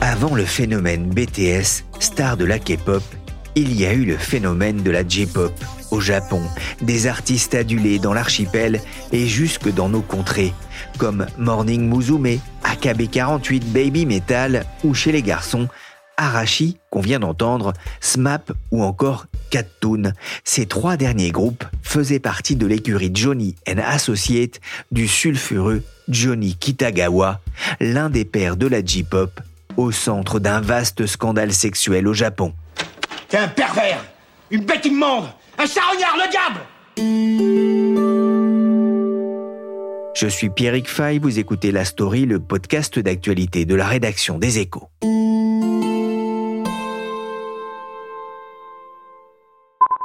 Avant le phénomène BTS, star de la K-pop, il y a eu le phénomène de la J-pop au Japon, des artistes adulés dans l'archipel et jusque dans nos contrées, comme Morning Musume, AKB48 Baby Metal ou chez les garçons, Arashi, qu'on vient d'entendre, SMAP ou encore Ces trois derniers groupes faisaient partie de l'écurie Johnny and Associate du sulfureux Johnny Kitagawa, l'un des pères de la J-pop, au centre d'un vaste scandale sexuel au Japon. T'es un pervers Une bête immonde Un charognard, le diable Je suis Pierrick Fay, vous écoutez La Story, le podcast d'actualité de la rédaction des Échos.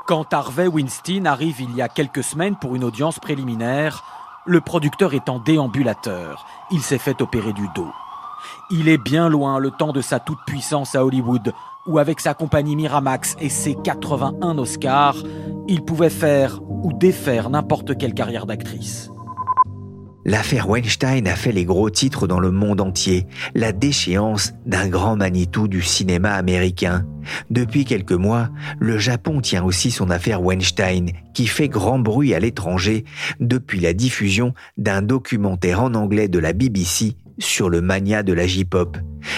Quand Harvey Weinstein arrive il y a quelques semaines pour une audience préliminaire, le producteur est en déambulateur. Il s'est fait opérer du dos. Il est bien loin le temps de sa toute-puissance à Hollywood, où avec sa compagnie Miramax et ses 81 Oscars, il pouvait faire ou défaire n'importe quelle carrière d'actrice. L'affaire Weinstein a fait les gros titres dans le monde entier, la déchéance d'un grand Manitou du cinéma américain. Depuis quelques mois, le Japon tient aussi son affaire Weinstein, qui fait grand bruit à l'étranger depuis la diffusion d'un documentaire en anglais de la BBC sur le mania de la J-pop.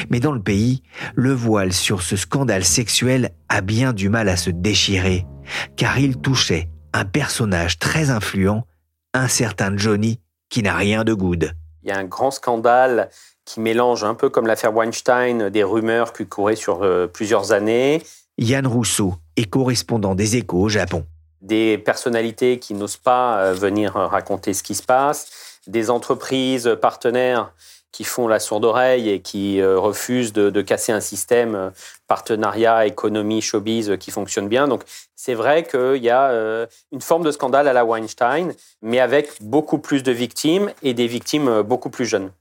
Mais dans le pays, le voile sur ce scandale sexuel a bien du mal à se déchirer, car il touchait un personnage très influent, un certain Johnny qui n'a rien de good. Il y a un grand scandale qui mélange un peu comme l'affaire Weinstein des rumeurs qui couraient sur euh, plusieurs années. Yann Rousseau est correspondant des échos au Japon. Des personnalités qui n'osent pas euh, venir raconter ce qui se passe, des entreprises partenaires qui font la sourde oreille et qui euh, refusent de, casser un système euh, partenariat, économie, showbiz euh, qui fonctionne bien. Donc c'est vrai qu'il y a une forme de scandale à la Weinstein, mais avec beaucoup plus de victimes et des victimes beaucoup plus jeunes.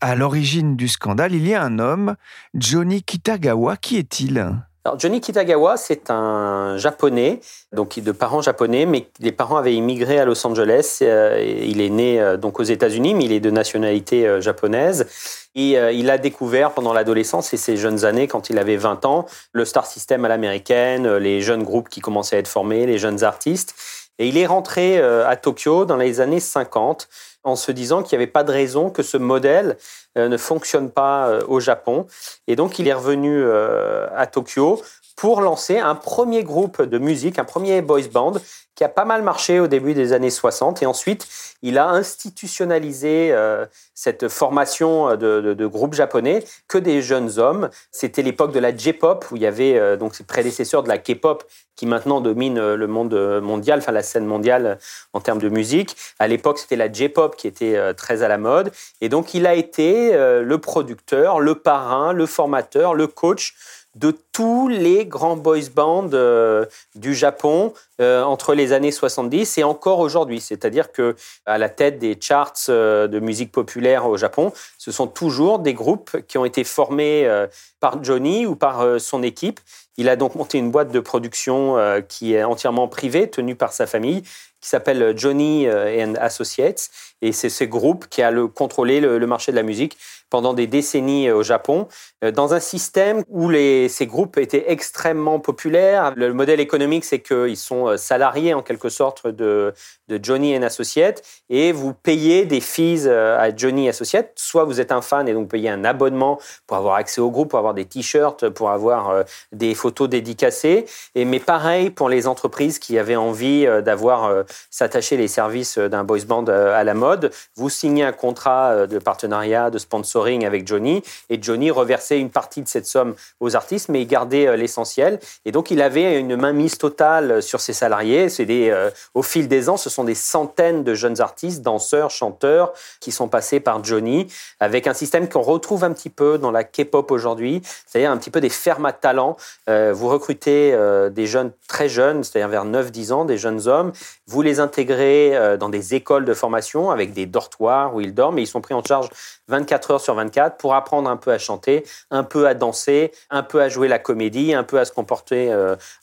À l'origine du scandale, il y a un homme, Johnny Kitagawa. Qui est-il? Alors Johnny Kitagawa, c'est un japonais, donc de parents japonais, mais les parents avaient immigré à Los Angeles. Euh, il est né euh, donc aux États-Unis, mais il est de nationalité euh, japonaise. Et il a découvert pendant l'adolescence et ses jeunes années, quand il avait 20 ans, le star system à l'américaine, les jeunes groupes qui commençaient à être formés, les jeunes artistes. Et il est rentré à Tokyo dans les années 50 en se disant qu'il n'y avait pas de raison que ce modèle ne fonctionne pas au Japon. Et donc il est revenu à Tokyo pour lancer un premier groupe de musique, un premier boys band qui a pas mal marché au début des années 60 et ensuite il a institutionnalisé euh, cette formation de, de, de, groupe japonais que des jeunes hommes. C'était l'époque de la J-pop où il y avait euh, donc ses prédécesseurs de la K-pop qui maintenant domine le monde mondial, enfin la scène mondiale en termes de musique. À l'époque, c'était la J-pop qui était euh, très à la mode et donc il a été euh, le producteur, le parrain, le formateur, le coach de tous les grands boys bands euh, du Japon euh, entre les années 70 et encore aujourd'hui. C'est-à-dire que à la tête des charts euh, de musique populaire au Japon, ce sont toujours des groupes qui ont été formés euh, par Johnny ou par son équipe. Il a donc monté une boîte de production qui est entièrement privée, tenue par sa famille, qui s'appelle Johnny and Associates. Et c'est ce groupe qui a le, contrôlé le marché de la musique pendant des décennies au Japon, euh, dans un système où ces groupes étaient extrêmement populaires. Le modèle économique, c'est qu'ils sont salariés en quelque sorte de, Johnny and Associates et vous payez des fees à Johnny Associates. Soit vous êtes un fan et donc payez un abonnement pour avoir accès au groupe, pour avoir des t-shirts, pour avoir euh, des photos dédicacées. Mais pareil pour les entreprises qui avaient envie euh, d'avoir euh, s'attacher les services d'un boys band à la mode. Vous signez un contrat de partenariat, de sponsoring avec Johnny, et Johnny reversait une partie de cette somme aux artistes, mais il gardait l'essentiel. Et donc, il avait une mainmise totale sur ses salariés. C'est des, au fil des ans, ce sont des centaines de jeunes artistes, danseurs, chanteurs, qui sont passés par Johnny, avec un système qu'on retrouve un petit peu dans la K-pop aujourd'hui, c'est-à-dire un petit peu des fermes à talent. Euh, vous recrutez euh, des jeunes très jeunes, c'est-à-dire vers 9-10 ans, des jeunes hommes, vous les intégrez euh, dans des écoles de formation avec des dortoirs où ils dorment et ils sont pris en charge 24 heures sur 24 pour apprendre un peu à chanter, un peu à danser, un peu à jouer la comédie, un peu à se comporter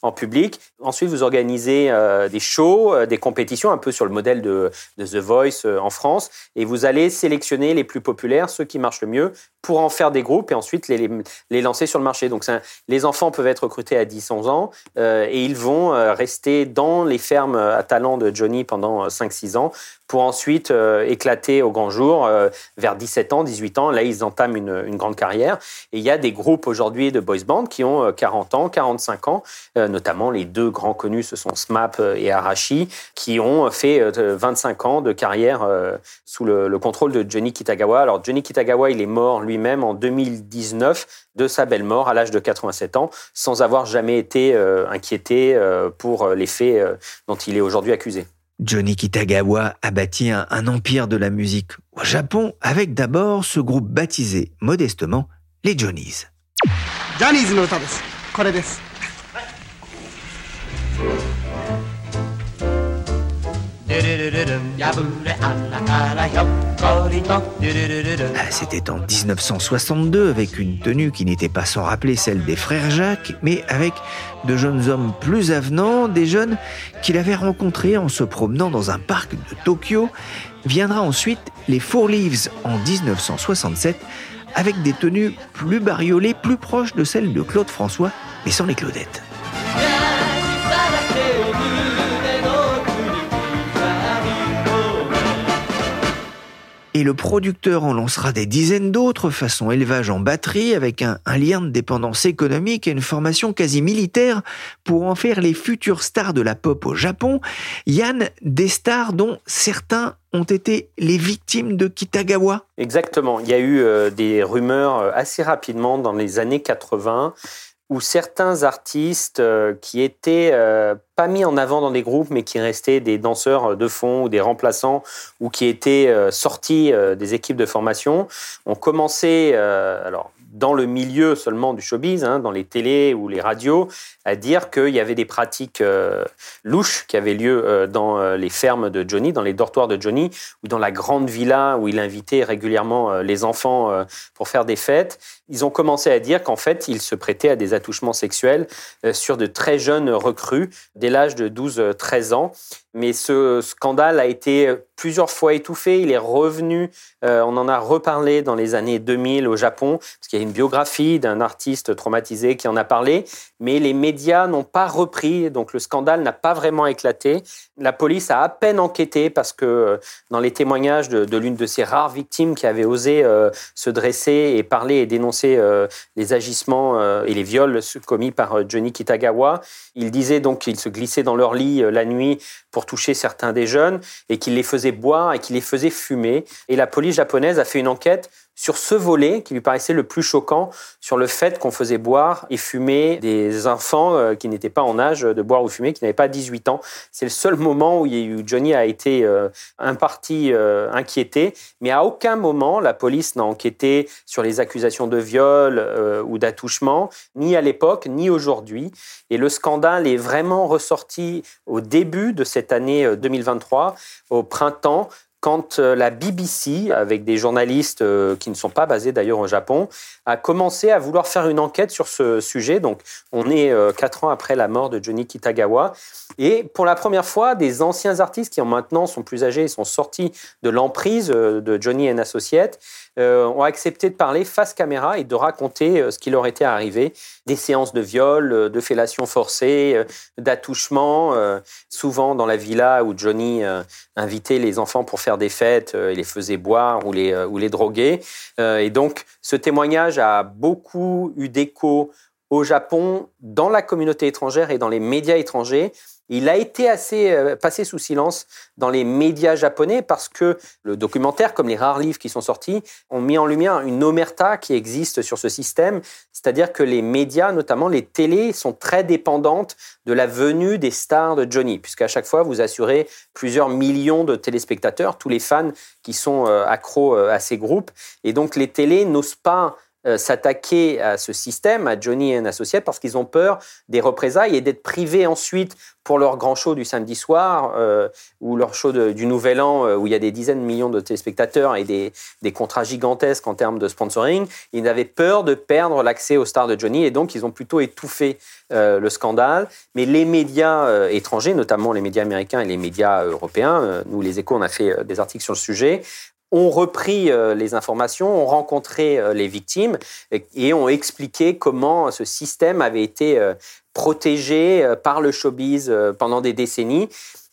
en public. Ensuite, vous organisez des shows, des compétitions, un peu sur le modèle de, The Voice en France, et vous allez sélectionner les plus populaires, ceux qui marchent le mieux, pour en faire des groupes et ensuite les, les, lancer sur le marché. Donc les enfants peuvent être recrutés à 10-11 ans euh, et ils vont euh, rester dans les fermes à talent de Johnny pendant 5-6 euh, ans pour ensuite éclater au grand jour vers 17 ans, 18 ans. Là, ils entament une, grande carrière. Et il y a des groupes aujourd'hui de boys band qui ont 40 ans, 45 ans, notamment les deux grands connus, ce sont SMAP et Arashi, qui ont fait 25 ans de carrière sous le, le contrôle de Johnny Kitagawa. Alors Johnny Kitagawa, il est mort, lui, lui-même en 2019 de sa belle mort à l'âge de 87 ans, sans avoir jamais été euh, inquiété euh, pour les faits euh, dont il est aujourd'hui accusé. Johnny Kitagawa a bâti un, empire de la musique au Japon avec d'abord ce groupe baptisé modestement les Johnnies. C'était en 1962 avec une tenue qui n'était pas sans rappeler celle des frères Jacques, mais avec de jeunes hommes plus avenants, des jeunes qu'il avait rencontrés en se promenant dans un parc de Tokyo. Viendra ensuite les Four Leaves en 1967 avec des tenues plus bariolées, plus proches de celles de Claude François, mais sans les Claudettes. Et le producteur en lancera des dizaines d'autres façon élevage en batterie avec un, lien de dépendance économique et une formation quasi militaire pour en faire les futures stars de la pop au Japon. Yann, des stars dont certains ont été les victimes de Kitagawa Exactement. Il y a eu euh, des rumeurs euh, assez rapidement dans les années 80 où certains artistes euh, qui étaient mis en avant dans des groupes, mais qui restaient des danseurs de fond ou des remplaçants, ou qui étaient euh, sortis des équipes de formation, ont commencé, alors dans le milieu seulement du showbiz, hein, dans les télés ou les radios, à dire qu'il y avait des pratiques euh, louches qui avaient lieu euh, dans euh, les fermes de Johnny, dans les dortoirs de Johnny, ou dans la grande villa où il invitait régulièrement les enfants pour faire des fêtes. Ils ont commencé à dire qu'en fait, il se prêtait à des attouchements sexuels sur de très jeunes recrues, dès l'âge de 12-13 ans. Mais ce scandale a été plusieurs fois étouffé. Il est revenu, on en a reparlé dans les années 2000 au Japon, parce qu'il y a une biographie d'un artiste traumatisé qui en a parlé. Mais les médias n'ont pas repris, donc le scandale n'a pas vraiment éclaté. La police a à peine enquêté parce que euh, dans les témoignages de, l'une de ces rares victimes qui avait osé euh, se dresser et parler et dénoncer euh, les agissements et les viols commis par Johnny Kitagawa, il disait donc qu'il se glissait dans leur lit la nuit pour toucher certains des jeunes et qu'il les faisait boire et qu'il les faisait fumer. Et la police japonaise a fait une enquête sur ce volet qui lui paraissait le plus choquant, sur le fait qu'on faisait boire et fumer des enfants euh, qui n'étaient pas en âge de boire ou fumer, qui n'avaient pas 18 ans. C'est le seul moment où Johnny a été euh, un parti euh, inquiété, mais à aucun moment la police n'a enquêté sur les accusations de viol ou d'attouchement, ni à l'époque, ni aujourd'hui. Et le scandale est vraiment ressorti au début de cette année 2023, au printemps, quand euh, la BBC, avec des journalistes euh, qui ne sont pas basés d'ailleurs au Japon, a commencé à vouloir faire une enquête sur ce sujet. Donc, on est euh, quatre ans après la mort de Johnny Kitagawa. Et pour la première fois, des anciens artistes qui maintenant sont plus âgés et sont sortis de l'emprise de Johnny and Associates ont accepté de parler face caméra et de raconter ce qui leur était arrivé. Des séances de viol, de fellation forcée, d'attouchement, souvent dans la villa où Johnny invitait les enfants pour faire des fêtes, euh, il les faisait boire ou les, euh, ou les droguer. Euh, et donc, ce témoignage a beaucoup eu d'écho au Japon, dans la communauté étrangère et dans les médias étrangers. Il a été assez euh, passé sous silence dans les médias japonais parce que le documentaire, comme les rares livres qui sont sortis, ont mis en lumière une omerta qui existe sur ce système. C'est-à-dire que les médias, notamment les télés, sont très dépendantes de la venue des stars de Johnny, puisqu'à chaque fois, vous assurez plusieurs millions de téléspectateurs, tous les fans qui sont euh, accros euh, à ces groupes. Et donc, les télés n'osent pas euh, s'attaquer à ce système, à Johnny et un associé, parce qu'ils ont peur des représailles et d'être privés ensuite pour leur grand show du samedi soir euh, ou leur show du Nouvel An euh, où il y a des dizaines de millions de téléspectateurs et des, des contrats gigantesques en termes de sponsoring. Ils avaient peur de perdre l'accès aux stars de Johnny et donc ils ont plutôt étouffé le scandale. Mais les médias étrangers, notamment les médias américains et les médias européens, nous les échos, on a fait des articles sur le sujet, ont repris euh, les informations, ont rencontré euh, les victimes et ont expliqué comment ce système avait été euh, protégé par le showbiz pendant des décennies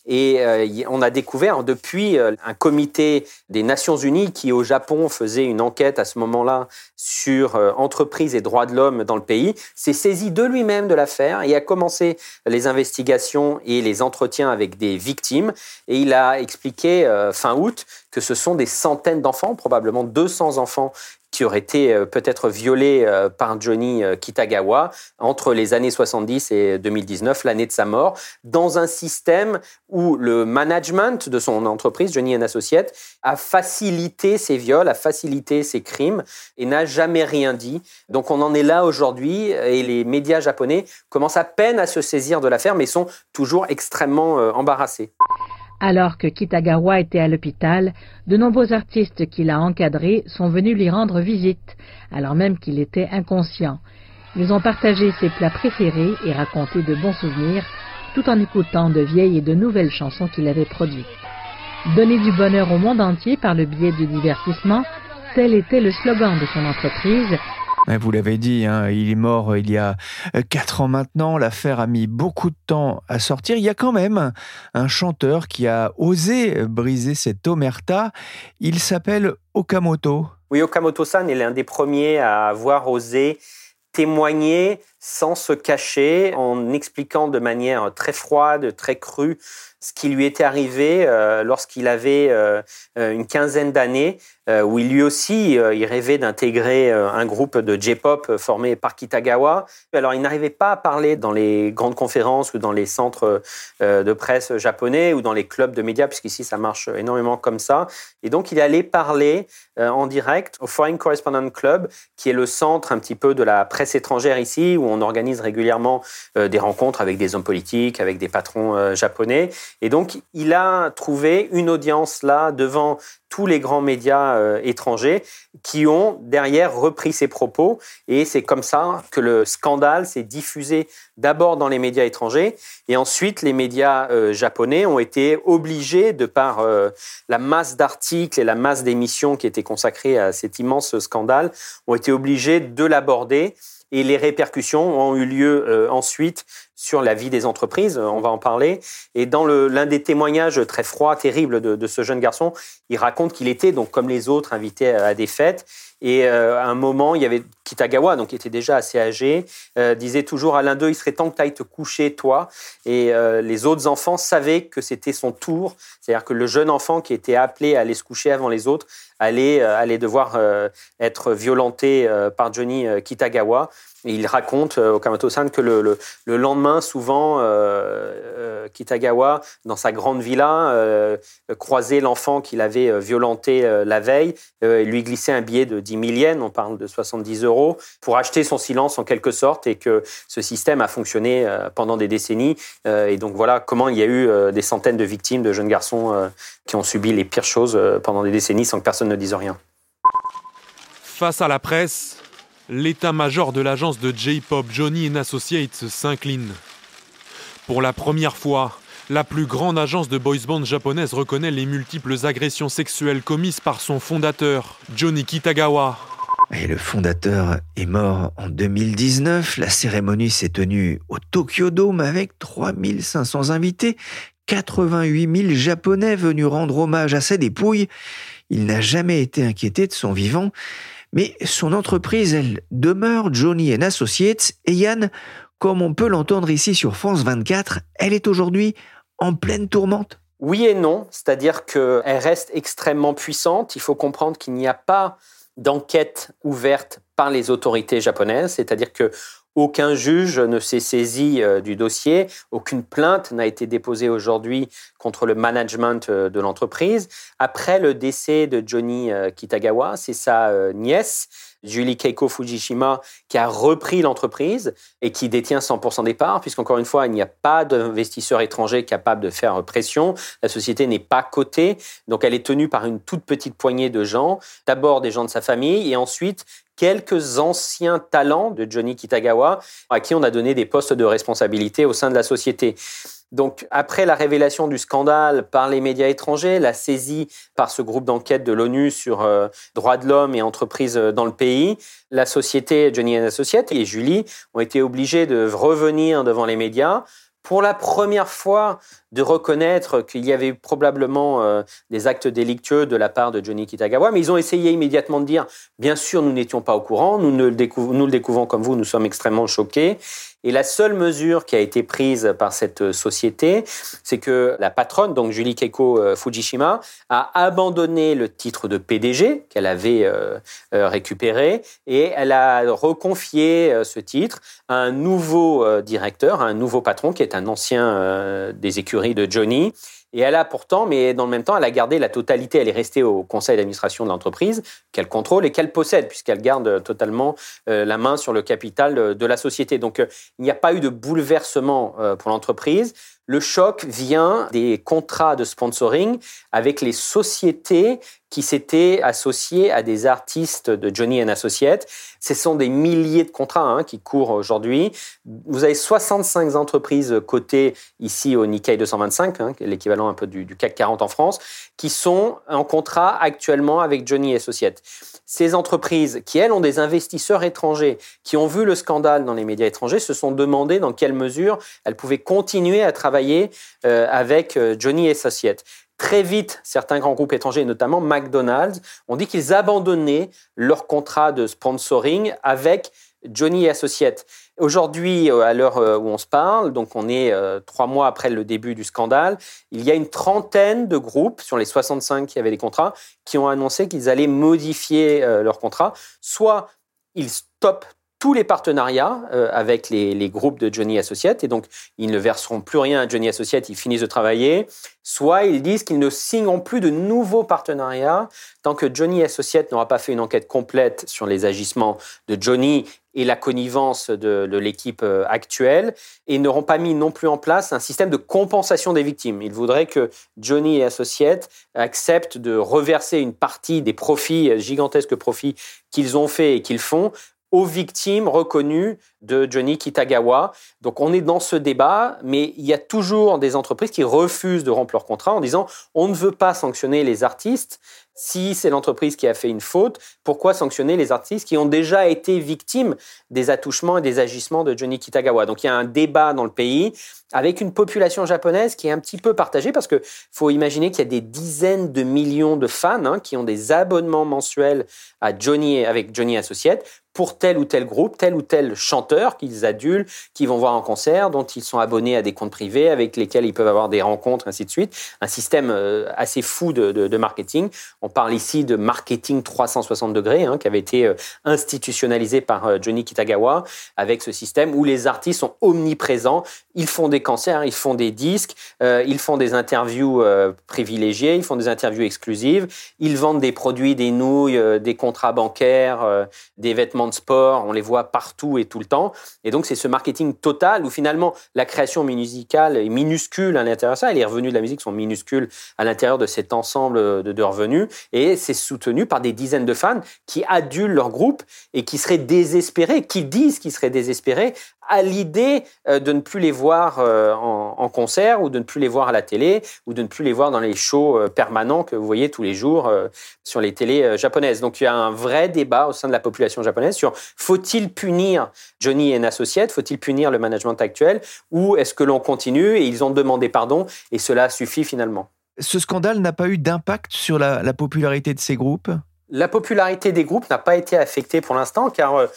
et euh, on a découvert depuis euh, un comité des Nations Unies qui au Japon faisait une enquête à ce moment-là sur euh, entreprises et droits de l'homme dans le pays, s'est saisi de lui-même de l'affaire et a commencé les investigations et les entretiens avec des victimes. Et il a expliqué fin août que ce sont des centaines d'enfants, probablement 200 enfants qui aurait été euh, peut-être violé euh, par Johnny euh, Kitagawa entre les années 70 et 2019, l'année de sa mort, dans un système où le management de son entreprise, Johnny Associates, a facilité ces viols, a facilité ces crimes et n'a jamais rien dit. Donc on en est là aujourd'hui et les médias japonais commencent à peine à se saisir de l'affaire mais sont toujours extrêmement embarrassés. Alors que Kitagawa était à l'hôpital, de nombreux artistes qu'il a encadrés sont venus lui rendre visite, alors même qu'il était inconscient. Ils ont partagé ses plats préférés et raconté de bons souvenirs, tout en écoutant de vieilles et de nouvelles chansons qu'il avait produites. Donner du bonheur au monde entier par le biais du divertissement, tel était le slogan de son entreprise, vous l'avez dit, hein, il est mort euh, il y a euh, quatre ans maintenant. L'affaire a mis beaucoup de temps à sortir. Il y a quand même un chanteur qui a osé briser cette omerta. Il s'appelle Okamoto. Oui, Okamoto-san est l'un des premiers à avoir osé témoigner sans se cacher, en expliquant de manière très froide, très crue, ce qui lui était arrivé euh, lorsqu'il avait une quinzaine d'années euh, où lui aussi, euh, il rêvait d'intégrer euh, un groupe de J-pop formé par Kitagawa. Alors, il n'arrivait pas à parler dans les grandes conférences ou dans les centres de presse japonais ou dans les clubs de médias, puisqu'ici, ça marche énormément comme ça. Et donc, il allait parler en direct au Foreign Correspondent Club, qui est le centre un petit peu de la presse étrangère ici, où on organise régulièrement des rencontres avec des hommes politiques, avec des patrons japonais. Et donc, il a trouvé une audience là devant tous les grands médias euh, étrangers qui ont derrière repris ses propos. Et c'est comme ça que le scandale s'est diffusé d'abord dans les médias étrangers et ensuite les médias euh, japonais ont été obligés, de par euh, la masse d'articles et la masse d'émissions qui étaient consacrées à cet immense scandale, ont été obligés de l'aborder et les répercussions ont eu lieu ensuite sur la vie des entreprises, on va en parler. Et dans l'un des témoignages très froids, terribles de, de, ce jeune garçon, il raconte qu'il était, donc comme les autres, invité à des fêtes et euh, à un moment, il y avait Kitagawa, donc qui était déjà assez âgé, euh, disait toujours à l'un d'eux, il serait temps que tu ailles te coucher, toi. Et euh, les autres enfants savaient que c'était son tour. C'est-à-dire que le jeune enfant qui était appelé à aller se coucher avant les autres allait, allait devoir être violenté par Johnny Kitagawa. Et il raconte au Kamato-san que le, le, le, lendemain, souvent, Kitagawa, dans sa grande villa, croisait l'enfant qu'il avait violenté la veille et lui glissait un billet de 10 000 on parle de 70 euros, pour acheter son silence en quelque sorte, et que ce système a fonctionné euh, pendant des décennies. Euh, et donc voilà comment il y a eu euh, des centaines de victimes de jeunes garçons qui ont subi les pires choses pendant des décennies sans que personne ne dise rien. Face à la presse, l'état-major de l'agence de J-Pop Johnny Associates s'incline. Pour la première fois, la plus grande agence de boys band japonaise reconnaît les multiples agressions sexuelles commises par son fondateur, Johnny Kitagawa. Et le fondateur est mort en 2019. La cérémonie s'est tenue au Tokyo Dome avec 3500 invités, 88 000 Japonais venus rendre hommage à sa dépouille. Il n'a jamais été inquiété de son vivant. Mais son entreprise, elle demeure Johnny Associates. Et Yann, comme on peut l'entendre ici sur France 24, elle est aujourd'hui en pleine tourmente? Oui et non, c'est-à-dire qu'elle reste extrêmement puissante. Il faut comprendre qu'il n'y a pas d'enquête ouverte par les autorités japonaises, c'est-à-dire que aucun juge ne s'est saisi euh, du dossier, aucune plainte n'a été déposée aujourd'hui contre le management euh, de l'entreprise. Après le décès de Johnny euh, Kitagawa, c'est sa nièce, Julie Keiko Fujishima, qui a repris l'entreprise et qui détient 100% des parts, puisqu'encore une fois, il n'y a pas d'investisseurs étrangers capables de faire pression. La société n'est pas cotée, donc elle est tenue par une toute petite poignée de gens, d'abord des gens de sa famille. Et ensuite quelques anciens talents de Johnny Kitagawa à qui on a donné des postes de responsabilité au sein de la société. Donc, après la révélation du scandale par les médias étrangers, la saisie par ce groupe d'enquête de l'ONU sur euh, droits de l'homme et entreprises euh, dans le pays, la société Johnny Associates et Julie ont été obligés de revenir devant les médias pour la première fois de reconnaître qu'il y avait probablement euh, des actes délictueux de la part de Johnny Kitagawa, mais ils ont essayé immédiatement de dire, bien sûr, nous n'étions pas au courant, nous, le découvrons comme vous, nous sommes extrêmement choqués. Et la seule mesure qui a été prise par cette société, c'est que la patronne, donc Julie Keiko euh, Fujishima, a abandonné le titre de PDG qu'elle avait euh, récupéré et elle a reconfié ce titre à un nouveau directeur, à un nouveau patron qui est un ancien des écuries de Johnny. Et elle a pourtant, mais dans le même temps, elle a gardé la totalité. Elle est restée au conseil d'administration de l'entreprise, qu'elle contrôle et qu'elle possède, puisqu'elle garde totalement euh, la main sur le capital de la société. Donc, euh, il n'y a pas eu de bouleversement euh, pour l'entreprise. Le choc vient des contrats de sponsoring avec les sociétés qui s'étaient associées à des artistes de Johnny Associates. Ce sont des milliers de contrats hein, qui courent aujourd'hui. Vous avez 65 entreprises cotées ici au Nikkei 225, hein, l'équivalent un peu du, du CAC 40 en France, qui sont en contrat actuellement avec Johnny Associates ces entreprises qui, elles, ont des investisseurs étrangers, qui ont vu le scandale dans les médias étrangers, se sont demandé dans quelle mesure elles pouvaient continuer à travailler euh, avec euh, Johnny Associates. Très vite, certains grands groupes étrangers, notamment McDonald's, ont dit qu'ils abandonnaient leur contrat de sponsoring avec Johnny Associates. Aujourd'hui, euh, à l'heure où on se parle, donc on est trois mois après le début du scandale, il y a une trentaine de groupes sur les 65 qui avaient des contrats qui ont annoncé qu'ils allaient modifier leurs contrats. Soit ils stoppent tous les partenariats avec les, les, groupes de Johnny Associates et donc ils ne verseront plus rien à Johnny Associates, ils finissent de travailler. Soit ils disent qu'ils ne signeront plus de nouveaux partenariats tant que Johnny Associates n'aura pas fait une enquête complète sur les agissements de Johnny et la connivence de, l'équipe euh, actuelle et n'auront pas mis non plus en place un système de compensation des victimes. Ils voudraient que Johnny et Associates acceptent de reverser une partie des profits, euh, gigantesques profits qu'ils ont fait et qu'ils font, aux victimes reconnues de Johnny Kitagawa. Donc on est dans ce débat, mais il y a toujours des entreprises qui refusent de rompre leur contrat en disant on ne veut pas sanctionner les artistes. Si c'est l'entreprise qui a fait une faute, pourquoi sanctionner les artistes qui ont déjà été victimes des attouchements et des agissements de Johnny Kitagawa? Donc il y a un débat dans le pays avec une population japonaise qui est un petit peu partagée parce que faut imaginer qu'il y a des dizaines de millions de fans hein, qui ont des abonnements mensuels à Johnny avec Johnny Associates pour tel ou tel groupe, tel ou tel chanteur qu'ils adulent, qui vont voir en concert, dont ils sont abonnés à des comptes privés, avec lesquels ils peuvent avoir des rencontres, ainsi de suite. Un système euh, assez fou de, marketing. On parle ici de marketing 360 degrés, hein, qui avait été euh, institutionnalisé par euh, Johnny Kitagawa, avec ce système où les artistes sont omniprésents. Ils font des concerts, ils font des disques, ils font des interviews privilégiées, ils font des interviews exclusives, ils vendent des produits, des nouilles, des contrats bancaires, des vêtements sport, on les voit partout et tout le temps. Et donc, c'est ce marketing total où finalement la création musicale est minuscule à l'intérieur de ça, et les revenus de la musique sont minuscules à l'intérieur de cet ensemble de, de revenus. Et c'est soutenu par des dizaines de fans qui adulent leur groupe et qui seraient désespérés, qui disent qu'ils seraient désespérés à l'idée euh, de ne plus les voir euh, en, concert ou de ne plus les voir à la télé ou de ne plus les voir dans les shows euh, permanents que vous voyez tous les jours sur les télés japonaises. Donc il y a un vrai débat au sein de la population japonaise sur faut-il punir Johnny et Associates, faut-il punir le management actuel ou est-ce que l'on continue et ils ont demandé pardon et cela suffit finalement. Ce scandale n'a pas eu d'impact sur la popularité de ces groupes? La popularité des groupes n'a pas été affectée pour l'instant car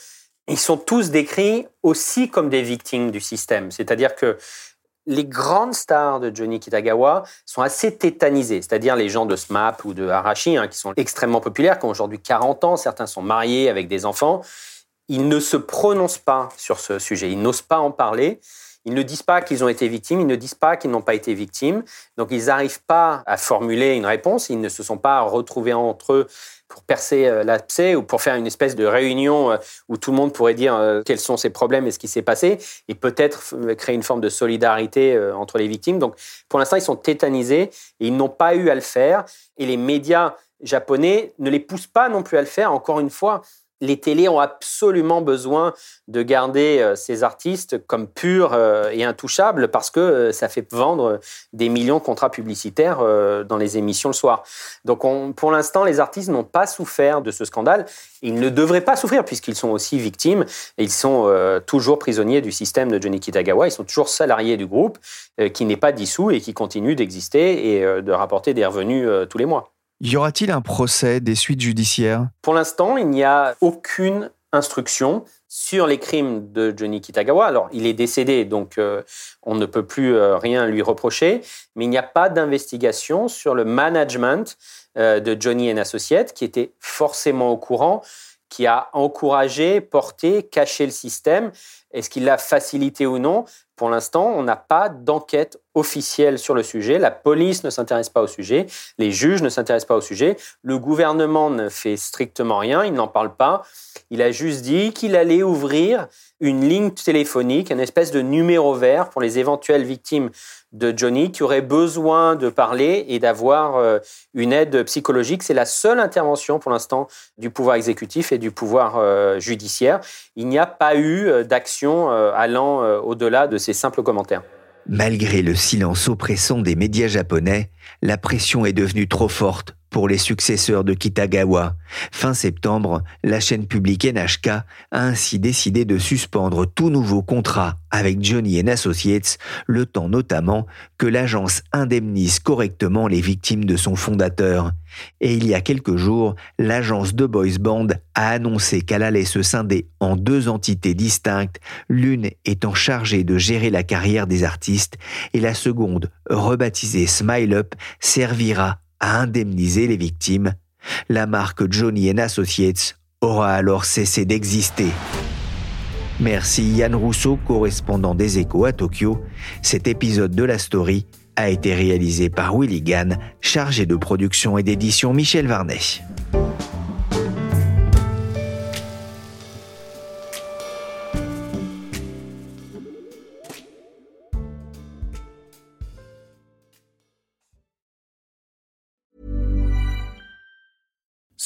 ils sont tous décrits aussi comme des victimes du système. C'est-à-dire que les grandes stars de Johnny Kitagawa sont assez tétanisées, c'est-à-dire les gens de SMAP ou de Arashi, hein, qui sont extrêmement populaires, qui ont aujourd'hui 40 ans, certains sont mariés avec des enfants. Ils ne se prononcent pas sur ce sujet, ils n'osent pas en parler. Ils ne disent pas qu'ils ont été victimes, ils ne disent pas qu'ils n'ont pas été victimes. Donc ils n'arrivent pas à formuler une réponse, ils ne se sont pas retrouvés entre eux pour percer euh, l'abcès ou pour faire une espèce de réunion euh, où tout le monde pourrait dire euh, quels sont ses problèmes et ce qui s'est passé et peut-être créer une forme de solidarité entre les victimes. Donc pour l'instant, ils sont tétanisés et ils n'ont pas eu à le faire et les médias japonais ne les poussent pas non plus à le faire. Encore une fois, les télés ont absolument besoin de garder euh, ces artistes comme purs euh, et intouchables parce que euh, ça fait vendre des millions de contrats publicitaires dans les émissions le soir. Donc pour l'instant, les artistes n'ont pas souffert de ce scandale. Ils ne devraient pas souffrir puisqu'ils sont aussi victimes ils sont toujours prisonniers du système de Johnny Kitagawa. Ils sont toujours salariés du groupe qui n'est pas dissous et qui continue d'exister et de rapporter des revenus tous les mois. Y aura-t-il un procès, des suites judiciaires? Pour l'instant, il n'y a aucune instruction sur les crimes de Johnny Kitagawa. Alors, il est décédé, donc euh, on ne peut plus euh, rien lui reprocher, mais il n'y a pas d'investigation sur le management euh, de Johnny Associates, qui était forcément au courant, qui a encouragé, porté, caché le système. Est-ce qu'il l'a facilité ou non? Pour l'instant, on n'a pas d'enquête officielle sur le sujet. La police ne s'intéresse pas au sujet. Les juges ne s'intéressent pas au sujet. Le gouvernement ne fait strictement rien. Il n'en parle pas. Il a juste dit qu'il allait ouvrir une ligne téléphonique, une espèce de numéro vert pour les éventuelles victimes de Johnny qui auraient besoin de parler et d'avoir euh, une aide psychologique. C'est la seule intervention pour l'instant du pouvoir exécutif et du pouvoir euh, judiciaire. Il n'y a pas eu euh, d'action allant au-delà de ces simples commentaires. Malgré le silence oppressant des médias japonais, la pression est devenue trop forte pour les successeurs de Kitagawa. Fin septembre, la chaîne publique NHK a ainsi décidé de suspendre tout nouveau contrat avec Johnny Associates, le temps notamment que l'agence indemnise correctement les victimes de son fondateur. Et il y a quelques jours, l'agence de Boys Band a annoncé qu'elle allait se scinder en deux entités distinctes, l'une étant chargée de gérer la carrière des artistes et la seconde, rebaptisée Smile Up, servira à indemniser les victimes, la marque Johnny Associates aura alors cessé d'exister. Merci Yann Rousseau, correspondant des échos à Tokyo. Cet épisode de la story a été réalisé par Willy Gann, chargé de production et d'édition Michel Varnet.